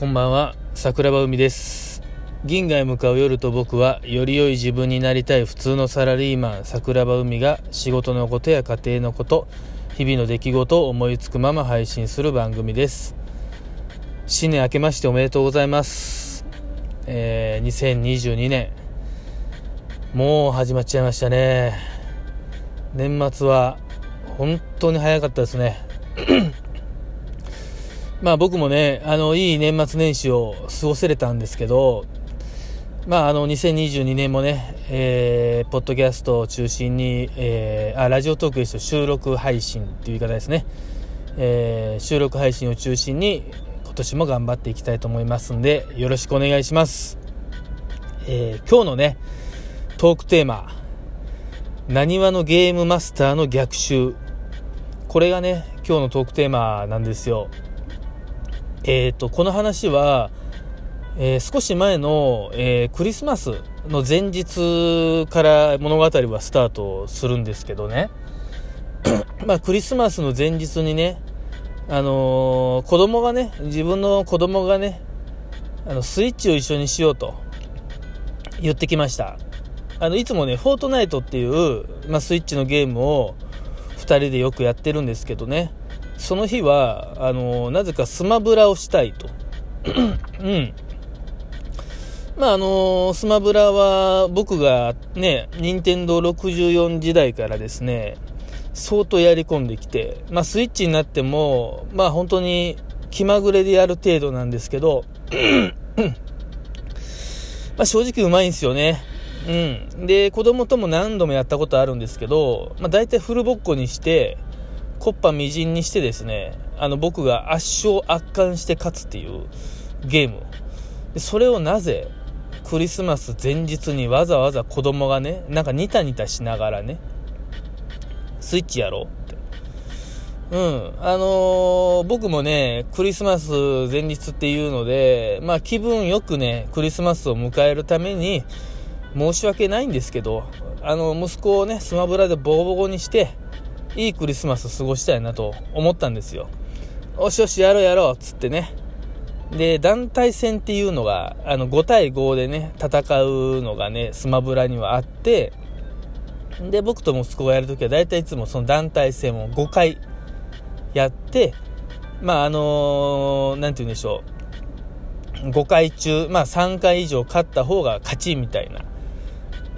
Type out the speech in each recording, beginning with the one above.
こんばんは桜庭海です。銀河へ向かう夜と僕はより良い自分になりたい普通のサラリーマン桜庭海が仕事のことや家庭のこと日々の出来事を思いつくまま配信する番組です。新年明けましておめでとうございます。えー、2022年もう始まっちゃいましたね。年末は本当に早かったですね。まあ僕もね、あの、いい年末年始を過ごせれたんですけど、まああの、2022年もね、えー、ポッドキャストを中心に、えー、あ、ラジオトークですよ、収録配信っていう言い方ですね。えー、収録配信を中心に、今年も頑張っていきたいと思いますんで、よろしくお願いします。えー、今日のね、トークテーマ、なにわのゲームマスターの逆襲。これがね、今日のトークテーマなんですよ。えーと、この話は、えー、少し前の、えー、クリスマスの前日から物語はスタートするんですけどね まあ、クリスマスの前日にね、あのー、子供がね、自分の子供がね、あのスイッチを一緒にしようと言ってきました。あのいつもね、フォートナイトっていう、まあ、スイッチのゲームを人でよくやってるんですけどね、その日は、あのなぜかスマブラをしたいと。うん。まあ、あのスマブラは僕がね、任天堂64時代からですね、相当やり込んできて、まあ、スイッチになっても、まあ、本当に気まぐれでやる程度なんですけど、まあ、正直うまいんですよね。うん。で、子供とも何度もやったことあるんですけど、まあ、大体フルボッコにして、コッパみじんにしてですね、あの僕が圧勝圧巻して勝つっていうゲーム。でそれをなぜクリスマス前日にわざわざ子供がね、なんかニタニタしながらね、スイッチやろうって。うん。あのー、僕もね、クリスマス前日っていうので、まあ気分よくね、クリスマスを迎えるために、申し訳ないんですけど、あの、息子をね、スマブラでボコボコにして、いいクリスマス過ごしたいなと思ったんですよ。おしよし、やろうやろうっ、つってね。で、団体戦っていうのが、あの、5対5でね、戦うのがね、スマブラにはあって、で、僕と息子がやるときは、大体いつもその団体戦を5回やって、まあ、あのー、て言うんでしょう。5回中、まあ3回以上勝った方が勝ちみたいな、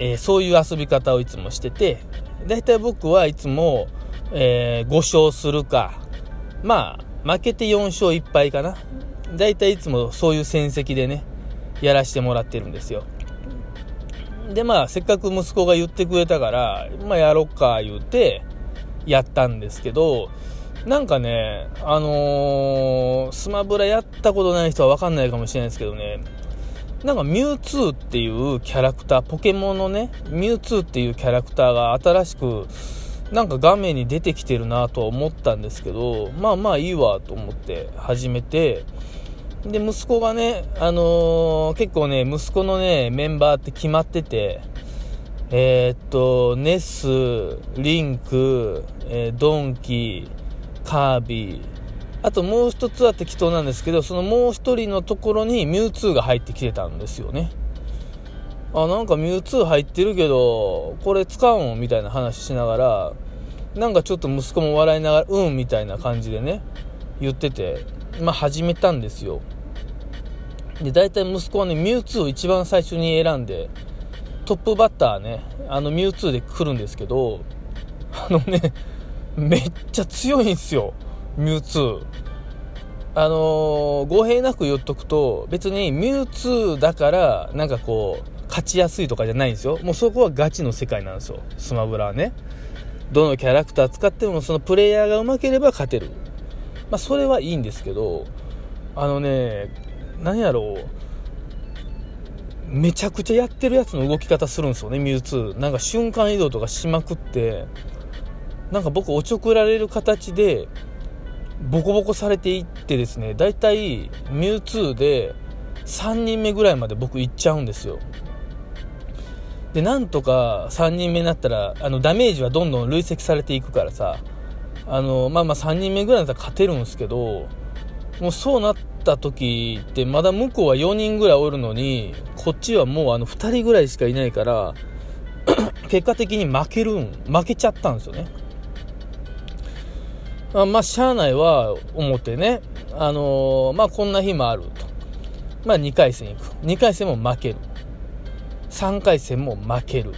えー、そういう遊び方をいつもしてて、大体僕はいつも、えー、5勝するか、まあ、負けて4勝1敗かな。大体いつもそういう戦績でね、やらしてもらってるんですよ。で、まあ、せっかく息子が言ってくれたから、まあ、やろっか、言うて、やったんですけど、なんかね、あのー、スマブラやったことない人はわかんないかもしれないですけどね、なんかミュウツーっていうキャラクター、ポケモンのね、ミュウツーっていうキャラクターが新しく、なんか画面に出てきてるなと思ったんですけど、まあまあいいわと思って始めて、で、息子がね、あのー、結構ね、息子のね、メンバーって決まってて、えー、っと、ネス、リンク、えー、ドンキ、カービィ、あともう一つは適当なんですけど、そのもう一人のところにミュウツーが入ってきてたんですよね。あ、なんかミュウツー入ってるけど、これ使うん？みたいな話しながら、なんかちょっと息子も笑いながら、うんみたいな感じでね、言ってて、まあ始めたんですよ。で、大体息子はね、ミュウツーを一番最初に選んで、トップバッターね、あのミュウツーで来るんですけど、あのね、めっちゃ強いんですよ。ミュウツー。あのー、語弊なく言っとくと、別にミュウツーだから、なんかこう、勝ちやすいとかじゃないんですよ。もうそこはガチの世界なんですよ。スマブラはね。どのキャラクター使っても、そのプレイヤーが上手ければ勝てる。まあ、それはいいんですけど、あのね、何やろう。めちゃくちゃやってるやつの動き方するんですよね、ミュウツー。なんか瞬間移動とかしまくって、なんか僕おちょくられる形で、ボコボコされていってですね、大体、ミュウツーで3人目ぐらいまで僕行っちゃうんですよ。で、なんとか3人目になったら、あの、ダメージはどんどん累積されていくからさ、あの、まあまあ3人目ぐらいだったら勝てるんですけど、もうそうなった時ってまだ向こうは4人ぐらいおるのにこっちはもうあの2人ぐらいしかいないから 結果的に負けるん負けちゃったんですよねあまあしゃあないは思ってね。あのー、まあこんな日もあると。まあ2回戦行く。2回戦も負ける。3回戦も負ける。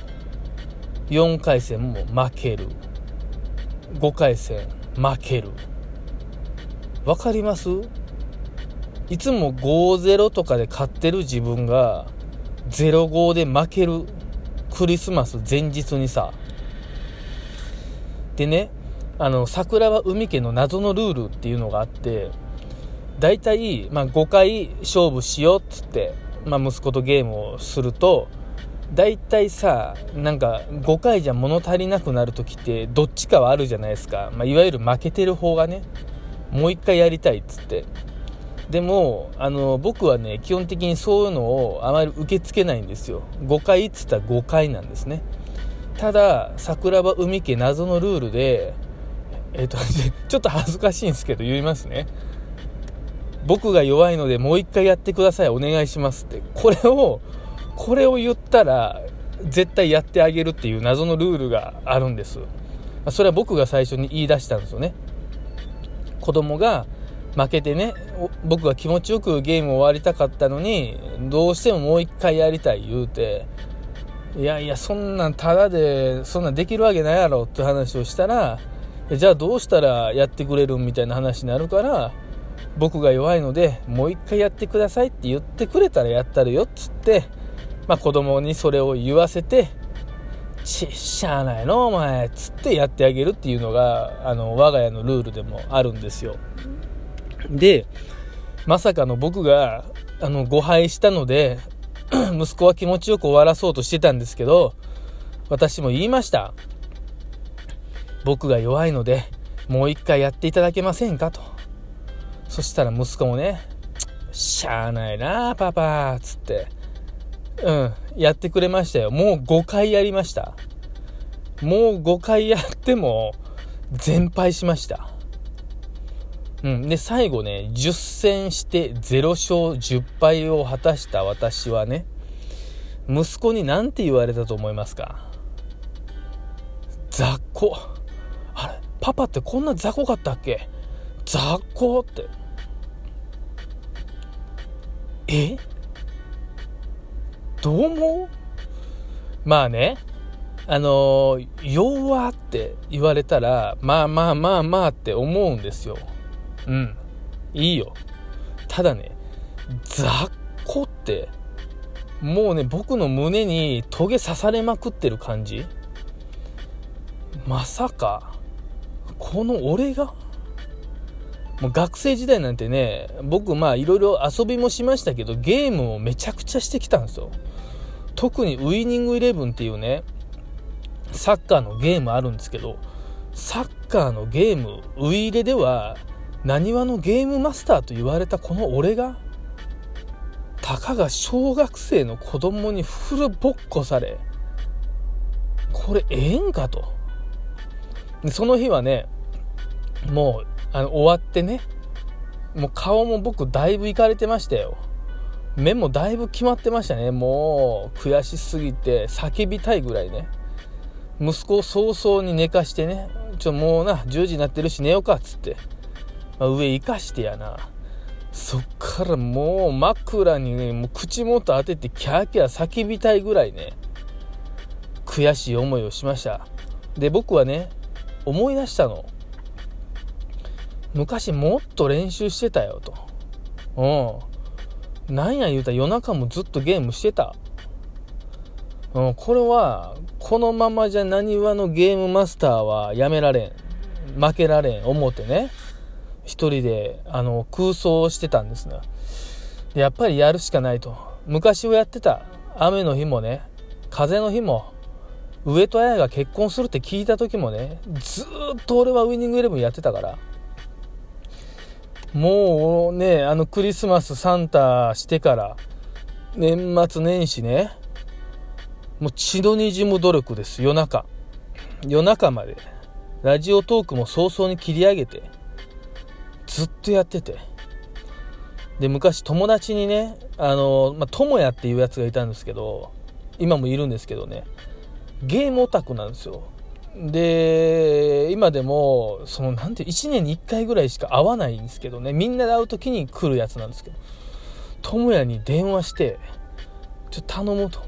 4回戦も負ける。5回戦負ける。分かります？いつも5-0とかで勝ってる自分が0-5で負けるクリスマス前日にさ。でねあの桜庭海家の謎のルールっていうのがあって大体、まあ、5回勝負しようっつって、まあ、息子とゲームをすると大体さなんか5回じゃ物足りなくなる時ってどっちかはあるじゃないですか、まあ、いわゆる負けてる方がねもう1回やりたいっつって。でもあの僕はね基本的にそういうのをあまり受け付けないんですよ。5回っつったら5回なんですね。ただ桜庭海家謎のルールでえっ、と ちょっと恥ずかしいんですけど言いますね。僕が弱いのでもう1回やってくださいお願いしますって。これをこれを言ったら絶対やってあげるっていう謎のルールがあるんです。それは僕が最初に言い出したんですよね。子供が負けてね僕が気持ちよくゲーム終わりたかったのにどうしてももう一回やりたい言うて。いやいやそんなんただでそんなんできるわけないやろって話をしたらじゃあどうしたらやってくれるみたいな話になるから僕が弱いのでもう一回やってくださいって言ってくれたらやったるよっつってまあ、子供にそれを言わせて、ちっしゃあないのお前っ、つってやってあげるっていうのが、あの、我が家のルールでもあるんですよ。で、まさかの僕が、あの、誤配したので、息子は気持ちよく終わらそうとしてたんですけど、私も言いました。僕が弱いので、もう一回やっていただけませんかと。そしたら息子もね、しゃあないなパパっ、つって、うん、やってくれましたよ。もう5回やりました。もう5回やっても、全敗しました。うん。で、最後ね、10戦して0勝10敗を果たした私はね、息子に何て言われたと思いますか？雑魚。パパってこんな雑魚かったっけ？雑魚って。え？どう思う？まあね、あの、弱って言われたら、まあまあまあまあって思うんですよ。うん。いいよ。ただね、雑魚って、もうね、僕の胸にトゲ刺されまくってる感じまさか、この俺が？もう学生時代なんてね、僕まあいろいろ遊びもしましたけど、ゲームをめちゃくちゃしてきたんですよ。特にウイニングイレブンっていうね、サッカーのゲームあるんですけど、サッカーのゲーム、ウイイレでは、なにわのゲームマスターと言われたこの俺が、たかが小学生の子供にフルボッコされ、これええんかと。その日はね、もう、あの、終わってね、もう顔も僕だいぶいかれてましたよ。目もだいぶ決まってましたね。もう悔しすぎて叫びたいぐらいね。息子を早々に寝かしてね、ちょ、もうな、10時になってるし寝ようかっつって、まあ、上行かしてやな。そっからもう枕にね、もう口元当ててキャーキャー叫びたいぐらいね、悔しい思いをしました。で、僕はね、思い出したの。昔もっと練習してたよと。うん。なんや言うたら夜中もずっとゲームしてた。うん、これは、このままじゃ何わのゲームマスターはやめられん。負けられん。思ってね。一人で、あの、空想してたんですね。やっぱりやるしかないと。昔はやってた。雨の日もね、風の日も、上戸彩が結婚するって聞いた時もね、ずっと俺はウイニングイレブンやってたから。もうね、あのクリスマスサンタしてから、年末年始ね、もう血の滲む努力です、夜中。夜中まで。ラジオトークも早々に切り上げて、ずっとやってて。で、昔友達にね、あの、まあ、友也っていうやつがいたんですけど、今もいるんですけどね、ゲームオタクなんですよ。で、今でも、その、なんて、1年に1回ぐらいしか会わないんですけどね、みんなで会う時に来るやつなんですけど、友也に電話して、ちょっと頼むと。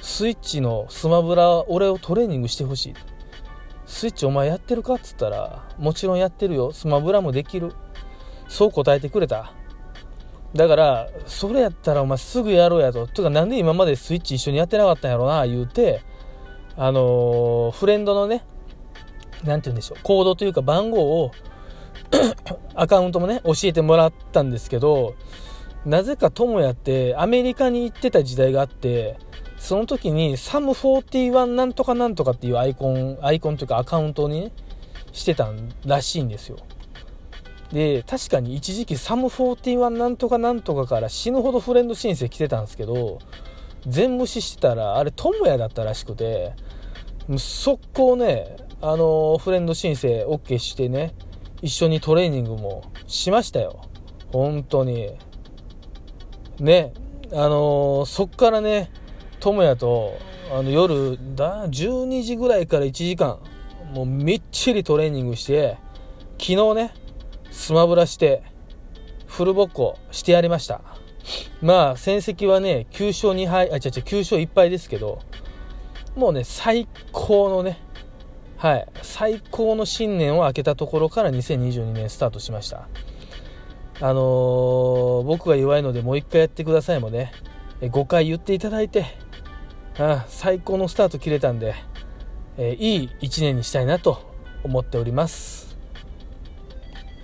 スイッチのスマブラ、俺をトレーニングしてほしい。スイッチお前やってるかっつったら、もちろんやってるよ。スマブラもできる。そう答えてくれた。だから、それやったらお前すぐやろうやと。とか、なんで今までスイッチ一緒にやってなかったんやろな、言うて、あの、フレンドのね、なんて言うんでしょう、コードというか番号を アカウントもね、教えてもらったんですけど、なぜか友也ってアメリカに行ってた時代があって、その時にサム41なんとかなんとかっていうアイコン、アイコンというかアカウントにね、してたらしいんですよ。で、確かに一時期サム41なんとかなんとかから死ぬほどフレンド申請来てたんですけど、全無視してたら、あれ、友也だったらしくて、速攻ね、あのフレンド申請 OK してね、一緒にトレーニングもしましたよ。本当に。ね、あのそっからね、友也と、あの、夜、だ、12時ぐらいから1時間、もうみっちりトレーニングして、昨日ね、スマブラして、フルボッコしてやりました。まあ、戦績はね、9勝2敗、あ、違う違う、9勝1敗ですけど、もうね、最高のね、はい、最高の新年を明けたところから2022年スタートしました。あのー、僕が弱いのでもう一回やってくださいもね、5回言っていただいて、あ最高のスタート切れたんで、えー、いい1年にしたいなと思っております。